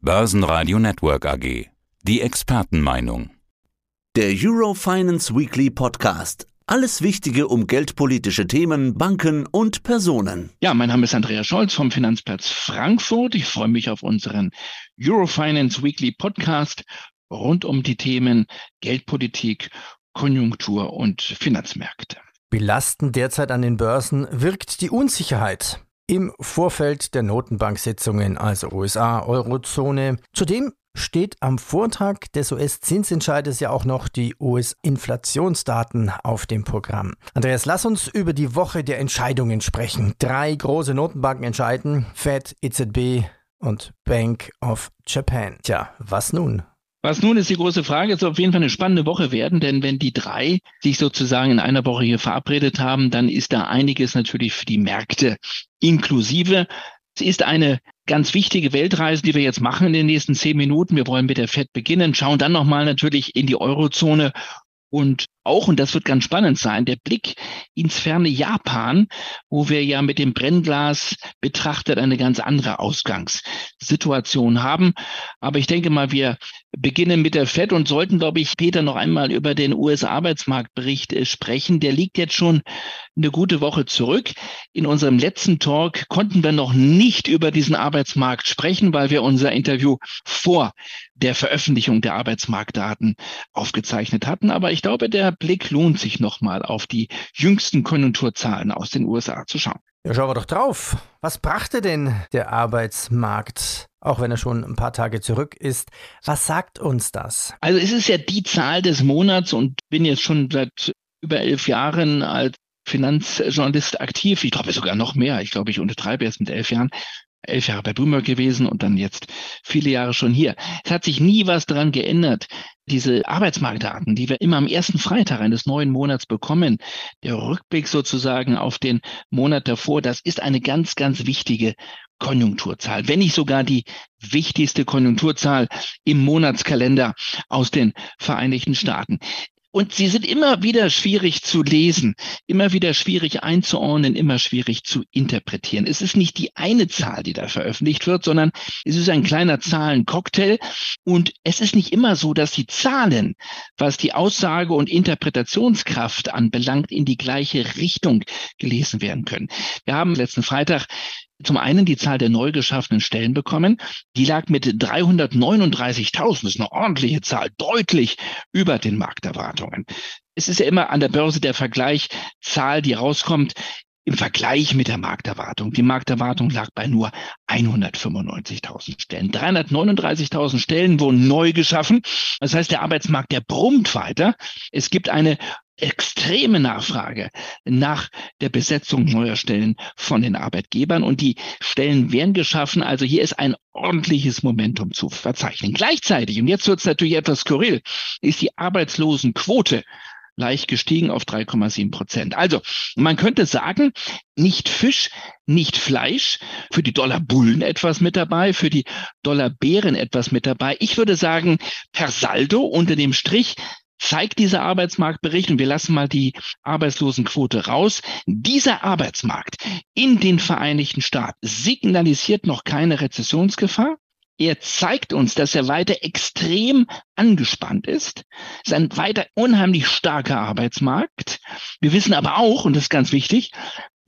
Börsenradio Network AG. Die Expertenmeinung. Der Eurofinance Weekly Podcast. Alles Wichtige um geldpolitische Themen, Banken und Personen. Ja, mein Name ist Andreas Scholz vom Finanzplatz Frankfurt. Ich freue mich auf unseren Eurofinance Weekly Podcast rund um die Themen Geldpolitik, Konjunktur und Finanzmärkte. Belastend derzeit an den Börsen wirkt die Unsicherheit im Vorfeld der Notenbanksitzungen, also USA, Eurozone. Zudem steht am Vortag des US-Zinsentscheides ja auch noch die US-Inflationsdaten auf dem Programm. Andreas, lass uns über die Woche der Entscheidungen sprechen. Drei große Notenbanken entscheiden, Fed, EZB und Bank of Japan. Tja, was nun? Was nun ist die große Frage, es soll auf jeden Fall eine spannende Woche werden, denn wenn die drei sich sozusagen in einer Woche hier verabredet haben, dann ist da einiges natürlich für die Märkte inklusive. Es ist eine ganz wichtige Weltreise, die wir jetzt machen in den nächsten zehn Minuten. Wir wollen mit der FED beginnen, schauen dann nochmal natürlich in die Eurozone und auch, und das wird ganz spannend sein, der Blick ins ferne Japan, wo wir ja mit dem Brennglas betrachtet eine ganz andere Ausgangssituation haben. Aber ich denke mal, wir beginnen mit der FED und sollten, glaube ich, Peter noch einmal über den US-Arbeitsmarktbericht äh, sprechen. Der liegt jetzt schon eine gute Woche zurück. In unserem letzten Talk konnten wir noch nicht über diesen Arbeitsmarkt sprechen, weil wir unser Interview vor der Veröffentlichung der Arbeitsmarktdaten aufgezeichnet hatten. Aber ich glaube, der Blick lohnt sich nochmal auf die jüngsten Konjunkturzahlen aus den USA zu schauen. Ja, schauen wir doch drauf. Was brachte denn der Arbeitsmarkt, auch wenn er schon ein paar Tage zurück ist? Was sagt uns das? Also es ist ja die Zahl des Monats und bin jetzt schon seit über elf Jahren als Finanzjournalist aktiv. Ich glaube sogar noch mehr. Ich glaube, ich untertreibe jetzt mit elf Jahren elf Jahre bei Bloomberg gewesen und dann jetzt viele Jahre schon hier. Es hat sich nie was daran geändert. Diese Arbeitsmarktdaten, die wir immer am ersten Freitag eines neuen Monats bekommen, der Rückblick sozusagen auf den Monat davor, das ist eine ganz, ganz wichtige Konjunkturzahl, wenn nicht sogar die wichtigste Konjunkturzahl im Monatskalender aus den Vereinigten Staaten. Und sie sind immer wieder schwierig zu lesen, immer wieder schwierig einzuordnen, immer schwierig zu interpretieren. Es ist nicht die eine Zahl, die da veröffentlicht wird, sondern es ist ein kleiner Zahlencocktail. Und es ist nicht immer so, dass die Zahlen, was die Aussage und Interpretationskraft anbelangt, in die gleiche Richtung gelesen werden können. Wir haben letzten Freitag zum einen die Zahl der neu geschaffenen Stellen bekommen. Die lag mit 339.000, das ist eine ordentliche Zahl, deutlich über den Markterwartungen. Es ist ja immer an der Börse der Vergleich, Zahl, die rauskommt, im Vergleich mit der Markterwartung. Die Markterwartung lag bei nur 195.000 Stellen. 339.000 Stellen wurden neu geschaffen. Das heißt, der Arbeitsmarkt, der brummt weiter. Es gibt eine extreme Nachfrage nach der Besetzung neuer Stellen von den Arbeitgebern und die Stellen werden geschaffen. Also hier ist ein ordentliches Momentum zu verzeichnen. Gleichzeitig, und jetzt wird es natürlich etwas skurril, ist die Arbeitslosenquote leicht gestiegen auf 3,7 Prozent. Also man könnte sagen, nicht Fisch, nicht Fleisch, für die Dollarbullen etwas mit dabei, für die Dollarbären etwas mit dabei. Ich würde sagen, per Saldo unter dem Strich zeigt dieser Arbeitsmarktbericht, und wir lassen mal die Arbeitslosenquote raus, dieser Arbeitsmarkt in den Vereinigten Staaten signalisiert noch keine Rezessionsgefahr. Er zeigt uns, dass er weiter extrem angespannt ist. Es ist ein weiter unheimlich starker Arbeitsmarkt. Wir wissen aber auch, und das ist ganz wichtig,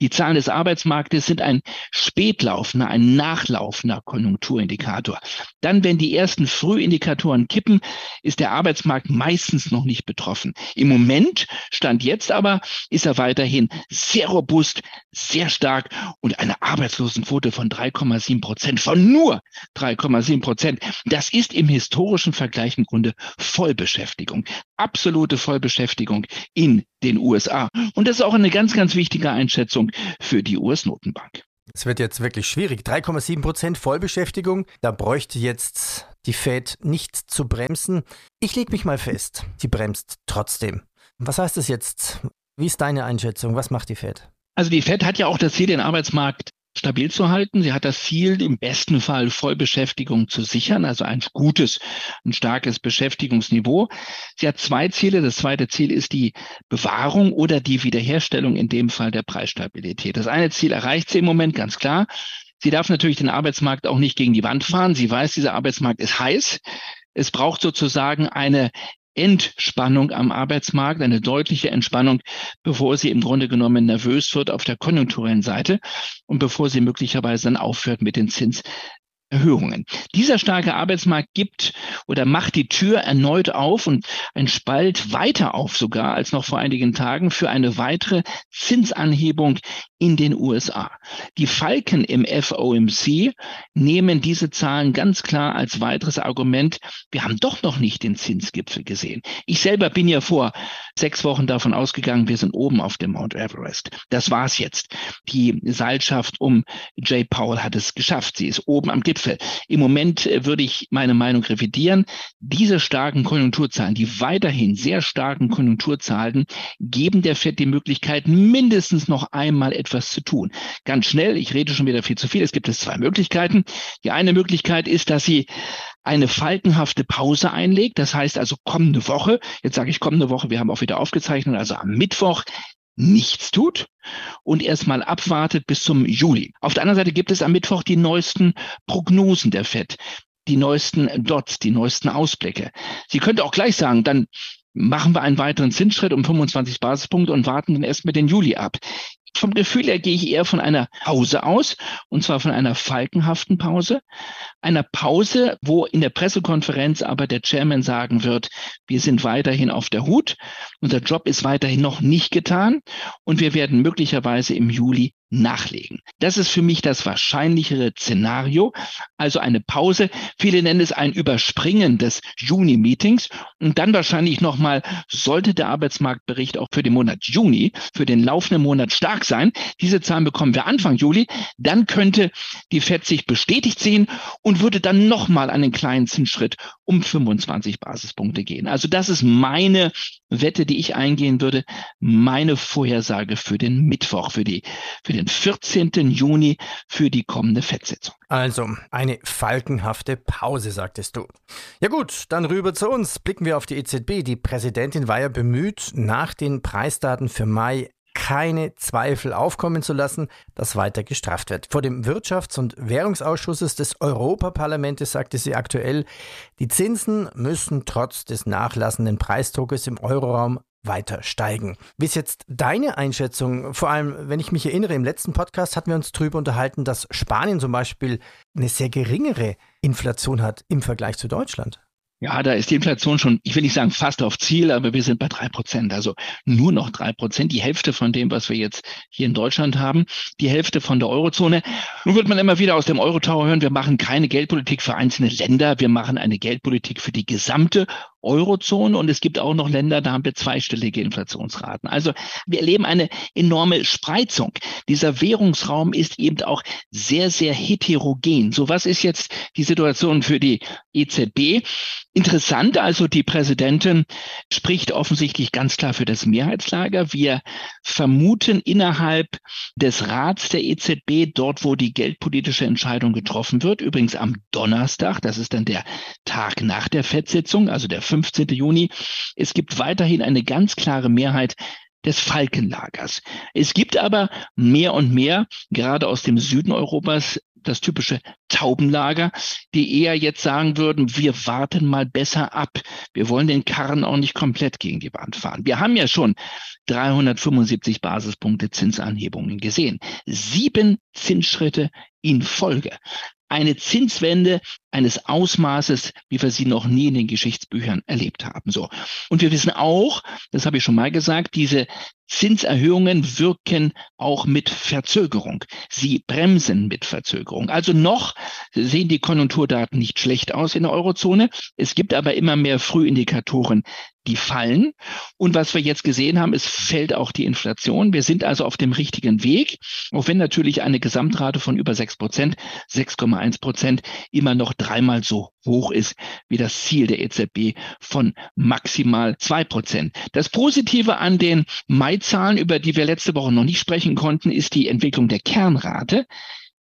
die Zahlen des Arbeitsmarktes sind ein spätlaufender, ein nachlaufender Konjunkturindikator. Dann, wenn die ersten Frühindikatoren kippen, ist der Arbeitsmarkt meistens noch nicht betroffen. Im Moment, Stand jetzt aber, ist er weiterhin sehr robust, sehr stark und eine Arbeitslosenquote von 3,7 Prozent, von nur 3,7 Prozent. Das ist im historischen Vergleich im Grunde Vollbeschäftigung, absolute Vollbeschäftigung in den USA. Und das ist auch eine ganz, ganz wichtige Einschätzung für die US-Notenbank. Es wird jetzt wirklich schwierig. 3,7 Prozent Vollbeschäftigung. Da bräuchte jetzt die Fed nicht zu bremsen. Ich lege mich mal fest, die bremst trotzdem. Was heißt das jetzt? Wie ist deine Einschätzung? Was macht die Fed? Also die Fed hat ja auch das Ziel, den Arbeitsmarkt stabil zu halten. Sie hat das Ziel, im besten Fall Vollbeschäftigung zu sichern, also ein gutes, ein starkes Beschäftigungsniveau. Sie hat zwei Ziele. Das zweite Ziel ist die Bewahrung oder die Wiederherstellung, in dem Fall der Preisstabilität. Das eine Ziel erreicht sie im Moment ganz klar. Sie darf natürlich den Arbeitsmarkt auch nicht gegen die Wand fahren. Sie weiß, dieser Arbeitsmarkt ist heiß. Es braucht sozusagen eine Entspannung am Arbeitsmarkt, eine deutliche Entspannung, bevor sie im Grunde genommen nervös wird auf der konjunkturellen Seite und bevor sie möglicherweise dann aufhört mit den Zins, Erhöhungen. Dieser starke Arbeitsmarkt gibt oder macht die Tür erneut auf und ein Spalt weiter auf sogar als noch vor einigen Tagen für eine weitere Zinsanhebung in den USA. Die Falken im FOMC nehmen diese Zahlen ganz klar als weiteres Argument. Wir haben doch noch nicht den Zinsgipfel gesehen. Ich selber bin ja vor sechs Wochen davon ausgegangen, wir sind oben auf dem Mount Everest. Das war's jetzt. Die Seilschaft um Jay Powell hat es geschafft. Sie ist oben am Gipfel. Im Moment äh, würde ich meine Meinung revidieren. Diese starken Konjunkturzahlen, die weiterhin sehr starken Konjunkturzahlen, geben der FED die Möglichkeit, mindestens noch einmal etwas zu tun. Ganz schnell, ich rede schon wieder viel zu viel. Es gibt es zwei Möglichkeiten. Die eine Möglichkeit ist, dass sie eine faltenhafte Pause einlegt. Das heißt also kommende Woche, jetzt sage ich kommende Woche, wir haben auch wieder aufgezeichnet, also am Mittwoch nichts tut und erstmal abwartet bis zum Juli. Auf der anderen Seite gibt es am Mittwoch die neuesten Prognosen der FED, die neuesten Dots, die neuesten Ausblicke. Sie könnte auch gleich sagen, dann machen wir einen weiteren Zinsschritt um 25 Basispunkte und warten dann erst mit den Juli ab. Vom Gefühl her gehe ich eher von einer Pause aus, und zwar von einer falkenhaften Pause. Einer Pause, wo in der Pressekonferenz aber der Chairman sagen wird, wir sind weiterhin auf der Hut, unser Job ist weiterhin noch nicht getan und wir werden möglicherweise im Juli nachlegen. Das ist für mich das wahrscheinlichere Szenario, also eine Pause. Viele nennen es ein Überspringen des Juni-Meetings und dann wahrscheinlich nochmal, sollte der Arbeitsmarktbericht auch für den Monat Juni, für den laufenden Monat stark sein, diese Zahlen bekommen wir Anfang Juli, dann könnte die FED sich bestätigt sehen und würde dann nochmal einen kleinen Zinsschritt um 25 Basispunkte gehen. Also das ist meine Wette, die ich eingehen würde, meine Vorhersage für den Mittwoch, für die, für den den 14. Juni für die kommende Fettsitzung. Also eine falkenhafte Pause, sagtest du. Ja gut, dann rüber zu uns. Blicken wir auf die EZB. Die Präsidentin war ja bemüht, nach den Preisdaten für Mai keine Zweifel aufkommen zu lassen, dass weiter gestraft wird. Vor dem Wirtschafts- und Währungsausschusses des Europaparlamentes sagte sie aktuell, die Zinsen müssen trotz des nachlassenden Preisdruckes im Euroraum weiter steigen. Wie ist jetzt deine Einschätzung? Vor allem, wenn ich mich erinnere, im letzten Podcast hatten wir uns darüber unterhalten, dass Spanien zum Beispiel eine sehr geringere Inflation hat im Vergleich zu Deutschland. Ja, da ist die Inflation schon, ich will nicht sagen fast auf Ziel, aber wir sind bei drei Prozent. Also nur noch drei Prozent, die Hälfte von dem, was wir jetzt hier in Deutschland haben, die Hälfte von der Eurozone. Nun wird man immer wieder aus dem Eurotower hören, wir machen keine Geldpolitik für einzelne Länder, wir machen eine Geldpolitik für die gesamte Eurozone und es gibt auch noch Länder, da haben wir zweistellige Inflationsraten. Also wir erleben eine enorme Spreizung. Dieser Währungsraum ist eben auch sehr, sehr heterogen. So, was ist jetzt die Situation für die EZB? Interessant, also die Präsidentin spricht offensichtlich ganz klar für das Mehrheitslager. Wir vermuten innerhalb des Rats der EZB, dort wo die geldpolitische Entscheidung getroffen wird, übrigens am Donnerstag, das ist dann der Tag nach der FED-Sitzung, also der 15. Juni. Es gibt weiterhin eine ganz klare Mehrheit des Falkenlagers. Es gibt aber mehr und mehr, gerade aus dem Süden Europas, das typische Taubenlager, die eher jetzt sagen würden, wir warten mal besser ab. Wir wollen den Karren auch nicht komplett gegen die Wand fahren. Wir haben ja schon 375 Basispunkte Zinsanhebungen gesehen. Sieben Zinsschritte in Folge eine Zinswende eines Ausmaßes, wie wir sie noch nie in den Geschichtsbüchern erlebt haben. So. Und wir wissen auch, das habe ich schon mal gesagt, diese Zinserhöhungen wirken auch mit Verzögerung. Sie bremsen mit Verzögerung. Also noch sehen die Konjunkturdaten nicht schlecht aus in der Eurozone. Es gibt aber immer mehr Frühindikatoren, die fallen. Und was wir jetzt gesehen haben, es fällt auch die Inflation. Wir sind also auf dem richtigen Weg, auch wenn natürlich eine Gesamtrate von über sechs Prozent, 6,1 Prozent immer noch dreimal so hoch ist wie das Ziel der EZB von maximal zwei Prozent. Das Positive an den Mai-Zahlen, über die wir letzte Woche noch nicht sprechen konnten, ist die Entwicklung der Kernrate.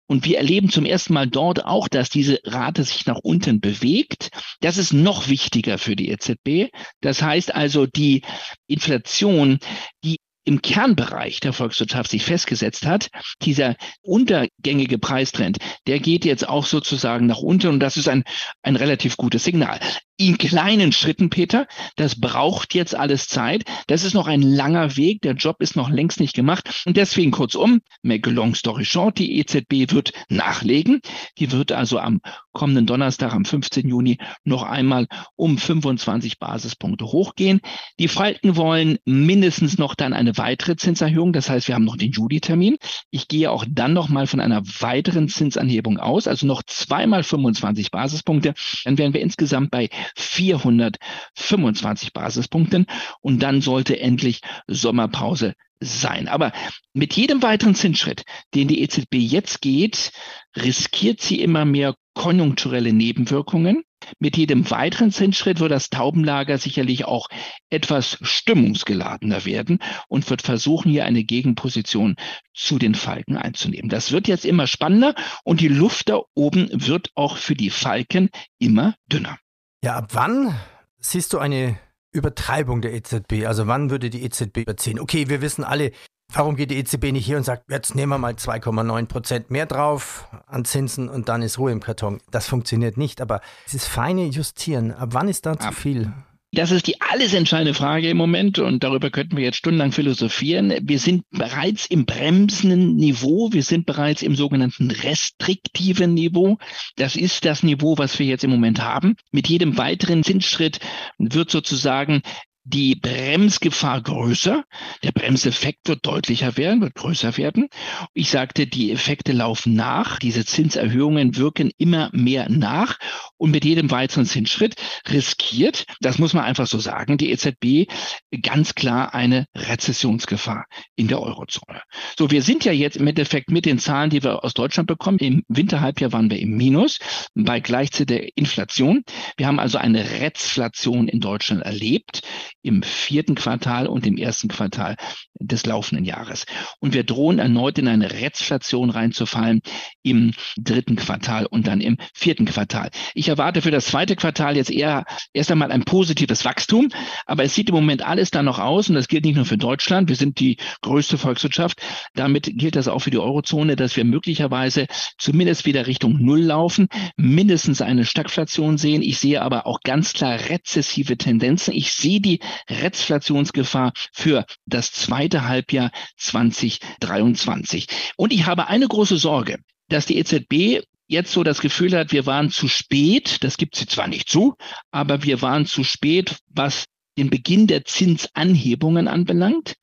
Und wir erleben zum ersten Mal dort auch, dass diese Rate sich nach unten bewegt. Das ist noch wichtiger für die EZB. Das heißt also, die Inflation, die im Kernbereich der Volkswirtschaft sich festgesetzt hat, dieser untergängige Preistrend, der geht jetzt auch sozusagen nach unten und das ist ein, ein relativ gutes Signal in kleinen Schritten, Peter. Das braucht jetzt alles Zeit. Das ist noch ein langer Weg. Der Job ist noch längst nicht gemacht. Und deswegen kurzum, make a long story short, die EZB wird nachlegen. Die wird also am kommenden Donnerstag, am 15. Juni, noch einmal um 25 Basispunkte hochgehen. Die Falken wollen mindestens noch dann eine weitere Zinserhöhung. Das heißt, wir haben noch den Juli-Termin. Ich gehe auch dann noch mal von einer weiteren Zinsanhebung aus, also noch zweimal 25 Basispunkte. Dann wären wir insgesamt bei 425 Basispunkten und dann sollte endlich Sommerpause sein. Aber mit jedem weiteren Zinsschritt, den die EZB jetzt geht, riskiert sie immer mehr konjunkturelle Nebenwirkungen. Mit jedem weiteren Zinsschritt wird das Taubenlager sicherlich auch etwas stimmungsgeladener werden und wird versuchen, hier eine Gegenposition zu den Falken einzunehmen. Das wird jetzt immer spannender und die Luft da oben wird auch für die Falken immer dünner. Ja, ab wann siehst du eine Übertreibung der EZB? Also wann würde die EZB überziehen? Okay, wir wissen alle, warum geht die EZB nicht hier und sagt, jetzt nehmen wir mal 2,9 Prozent mehr drauf an Zinsen und dann ist Ruhe im Karton. Das funktioniert nicht, aber dieses feine Justieren, ab wann ist da zu viel? Das ist die alles entscheidende Frage im Moment und darüber könnten wir jetzt stundenlang philosophieren. Wir sind bereits im bremsenden Niveau, wir sind bereits im sogenannten restriktiven Niveau. Das ist das Niveau, was wir jetzt im Moment haben. Mit jedem weiteren Zinsschritt wird sozusagen die Bremsgefahr größer. Der Bremseffekt wird deutlicher werden, wird größer werden. Ich sagte, die Effekte laufen nach. Diese Zinserhöhungen wirken immer mehr nach. Und mit jedem weiteren Zinsschritt riskiert, das muss man einfach so sagen, die EZB ganz klar eine Rezessionsgefahr in der Eurozone. So, wir sind ja jetzt im Endeffekt mit den Zahlen, die wir aus Deutschland bekommen. Im Winterhalbjahr waren wir im Minus bei gleichzeitiger Inflation. Wir haben also eine Rezflation in Deutschland erlebt im vierten Quartal und im ersten Quartal des laufenden Jahres. Und wir drohen erneut in eine Rezflation reinzufallen im dritten Quartal und dann im vierten Quartal. Ich erwarte für das zweite Quartal jetzt eher erst einmal ein positives Wachstum, aber es sieht im Moment alles da noch aus und das gilt nicht nur für Deutschland. Wir sind die größte Volkswirtschaft. Damit gilt das auch für die Eurozone, dass wir möglicherweise zumindest wieder Richtung Null laufen, mindestens eine Stagflation sehen. Ich sehe aber auch ganz klar rezessive Tendenzen. Ich sehe die Rezflationsgefahr für das zweite Halbjahr 2023. Und ich habe eine große Sorge, dass die EZB jetzt so das Gefühl hat, wir waren zu spät, das gibt sie zwar nicht zu, aber wir waren zu spät, was den Beginn der Zinsanhebungen anbelangt.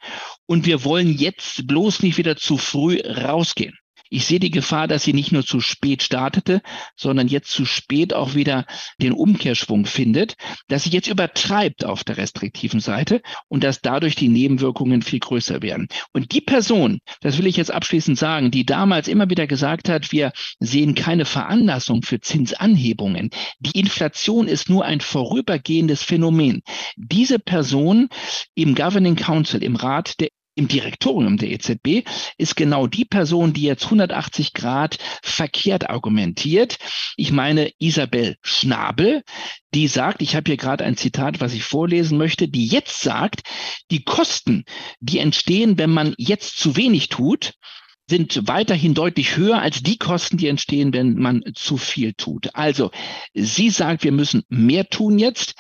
Und wir wollen jetzt bloß nicht wieder zu früh rausgehen. Ich sehe die Gefahr, dass sie nicht nur zu spät startete, sondern jetzt zu spät auch wieder den Umkehrschwung findet, dass sie jetzt übertreibt auf der restriktiven Seite und dass dadurch die Nebenwirkungen viel größer werden. Und die Person, das will ich jetzt abschließend sagen, die damals immer wieder gesagt hat, wir sehen keine Veranlassung für Zinsanhebungen. Die Inflation ist nur ein vorübergehendes Phänomen. Diese Person im Governing Council, im Rat der im Direktorium der EZB ist genau die Person, die jetzt 180 Grad verkehrt argumentiert. Ich meine Isabel Schnabel, die sagt, ich habe hier gerade ein Zitat, was ich vorlesen möchte, die jetzt sagt, die Kosten, die entstehen, wenn man jetzt zu wenig tut, sind weiterhin deutlich höher als die Kosten, die entstehen, wenn man zu viel tut. Also, sie sagt, wir müssen mehr tun jetzt.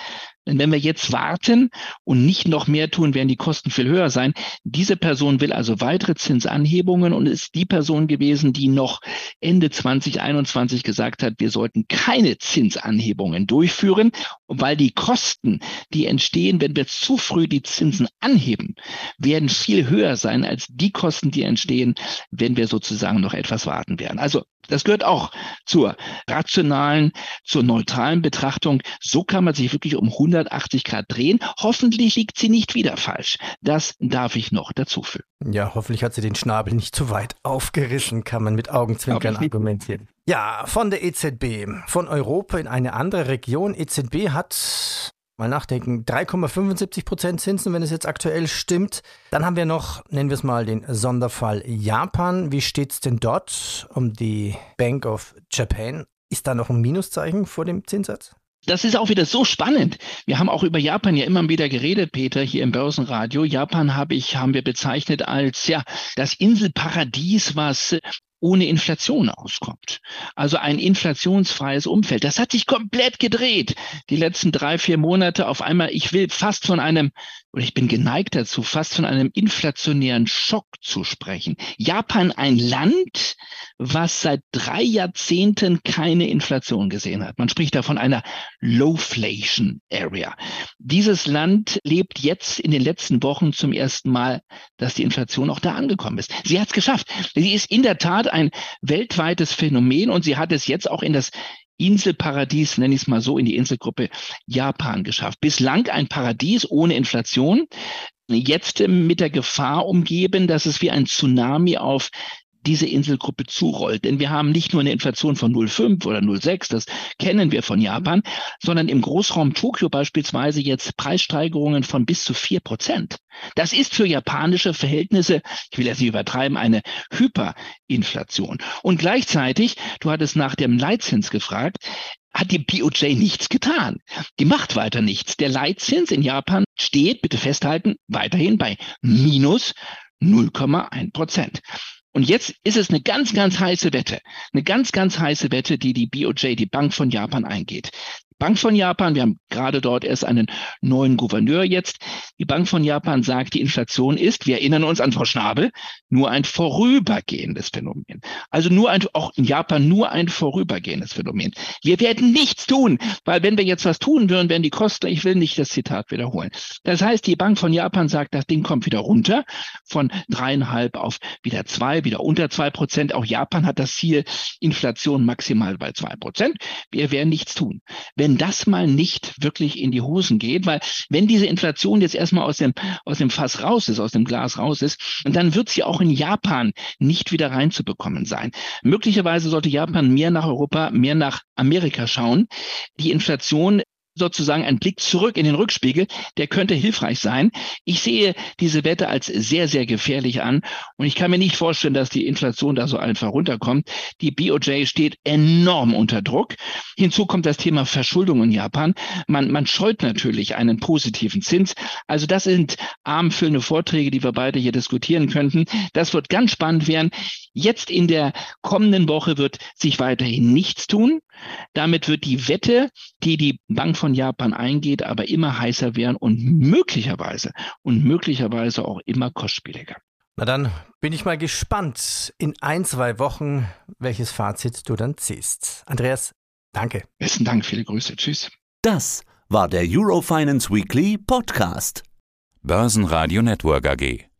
Denn wenn wir jetzt warten und nicht noch mehr tun, werden die Kosten viel höher sein. Diese Person will also weitere Zinsanhebungen und ist die Person gewesen, die noch Ende 2021 gesagt hat, wir sollten keine Zinsanhebungen durchführen, weil die Kosten, die entstehen, wenn wir zu früh die Zinsen anheben, werden viel höher sein als die Kosten, die entstehen, wenn wir sozusagen noch etwas warten werden. Also das gehört auch zur rationalen, zur neutralen Betrachtung. So kann man sich wirklich um 180 Grad drehen. Hoffentlich liegt sie nicht wieder falsch. Das darf ich noch dazu fügen. Ja, hoffentlich hat sie den Schnabel nicht zu weit aufgerissen, kann man mit Augenzwinkern argumentieren. Ja, von der EZB, von Europa in eine andere Region. EZB hat mal nachdenken, 3,75 Prozent Zinsen, wenn es jetzt aktuell stimmt. Dann haben wir noch, nennen wir es mal, den Sonderfall Japan. Wie steht es denn dort um die Bank of Japan? Ist da noch ein Minuszeichen vor dem Zinssatz? Das ist auch wieder so spannend. Wir haben auch über Japan ja immer wieder geredet, Peter, hier im Börsenradio. Japan habe ich, haben wir bezeichnet als, ja, das Inselparadies, was ohne Inflation auskommt. Also ein inflationsfreies Umfeld. Das hat sich komplett gedreht. Die letzten drei, vier Monate auf einmal, ich will fast von einem, oder ich bin geneigt dazu, fast von einem inflationären Schock zu sprechen. Japan ein Land, was seit drei Jahrzehnten keine Inflation gesehen hat. Man spricht da von einer Lowflation Area. Dieses Land lebt jetzt in den letzten Wochen zum ersten Mal, dass die Inflation auch da angekommen ist. Sie hat es geschafft. Sie ist in der Tat ein weltweites Phänomen und sie hat es jetzt auch in das Inselparadies, nenne ich es mal so, in die Inselgruppe Japan geschafft. Bislang ein Paradies ohne Inflation, jetzt mit der Gefahr umgeben, dass es wie ein Tsunami auf diese Inselgruppe zurollt. Denn wir haben nicht nur eine Inflation von 0,5 oder 0,6, das kennen wir von Japan, sondern im Großraum Tokio beispielsweise jetzt Preissteigerungen von bis zu 4 Prozent. Das ist für japanische Verhältnisse, ich will jetzt nicht übertreiben, eine Hyperinflation. Und gleichzeitig, du hattest nach dem Leitzins gefragt, hat die BOJ nichts getan. Die macht weiter nichts. Der Leitzins in Japan steht, bitte festhalten, weiterhin bei minus 0,1 Prozent. Und jetzt ist es eine ganz, ganz heiße Wette, eine ganz, ganz heiße Wette, die die BOJ, die Bank von Japan eingeht. Bank von Japan, wir haben gerade dort erst einen neuen Gouverneur jetzt. Die Bank von Japan sagt, die Inflation ist, wir erinnern uns an Frau Schnabel, nur ein vorübergehendes Phänomen. Also nur ein, auch in Japan nur ein vorübergehendes Phänomen. Wir werden nichts tun, weil wenn wir jetzt was tun würden, werden die Kosten, ich will nicht das Zitat wiederholen. Das heißt, die Bank von Japan sagt, das Ding kommt wieder runter von dreieinhalb auf wieder zwei, wieder unter zwei Prozent. Auch Japan hat das Ziel, Inflation maximal bei zwei Prozent. Wir werden nichts tun. Wenn das mal nicht wirklich in die Hosen geht, weil wenn diese Inflation jetzt erstmal aus dem, aus dem Fass raus ist, aus dem Glas raus ist, dann wird sie auch in Japan nicht wieder reinzubekommen sein. Möglicherweise sollte Japan mehr nach Europa, mehr nach Amerika schauen. Die Inflation sozusagen ein Blick zurück in den Rückspiegel, der könnte hilfreich sein. Ich sehe diese Wette als sehr, sehr gefährlich an und ich kann mir nicht vorstellen, dass die Inflation da so einfach runterkommt. Die BOJ steht enorm unter Druck. Hinzu kommt das Thema Verschuldung in Japan. Man, man scheut natürlich einen positiven Zins. Also das sind armfüllende Vorträge, die wir beide hier diskutieren könnten. Das wird ganz spannend werden. Jetzt in der kommenden Woche wird sich weiterhin nichts tun. Damit wird die Wette, die die Bank von Japan eingeht, aber immer heißer werden und möglicherweise und möglicherweise auch immer kostspieliger. Na dann bin ich mal gespannt in ein, zwei Wochen, welches Fazit du dann ziehst. Andreas, danke. Besten Dank, viele Grüße. Tschüss. Das war der Eurofinance Weekly Podcast. Börsenradio Network AG.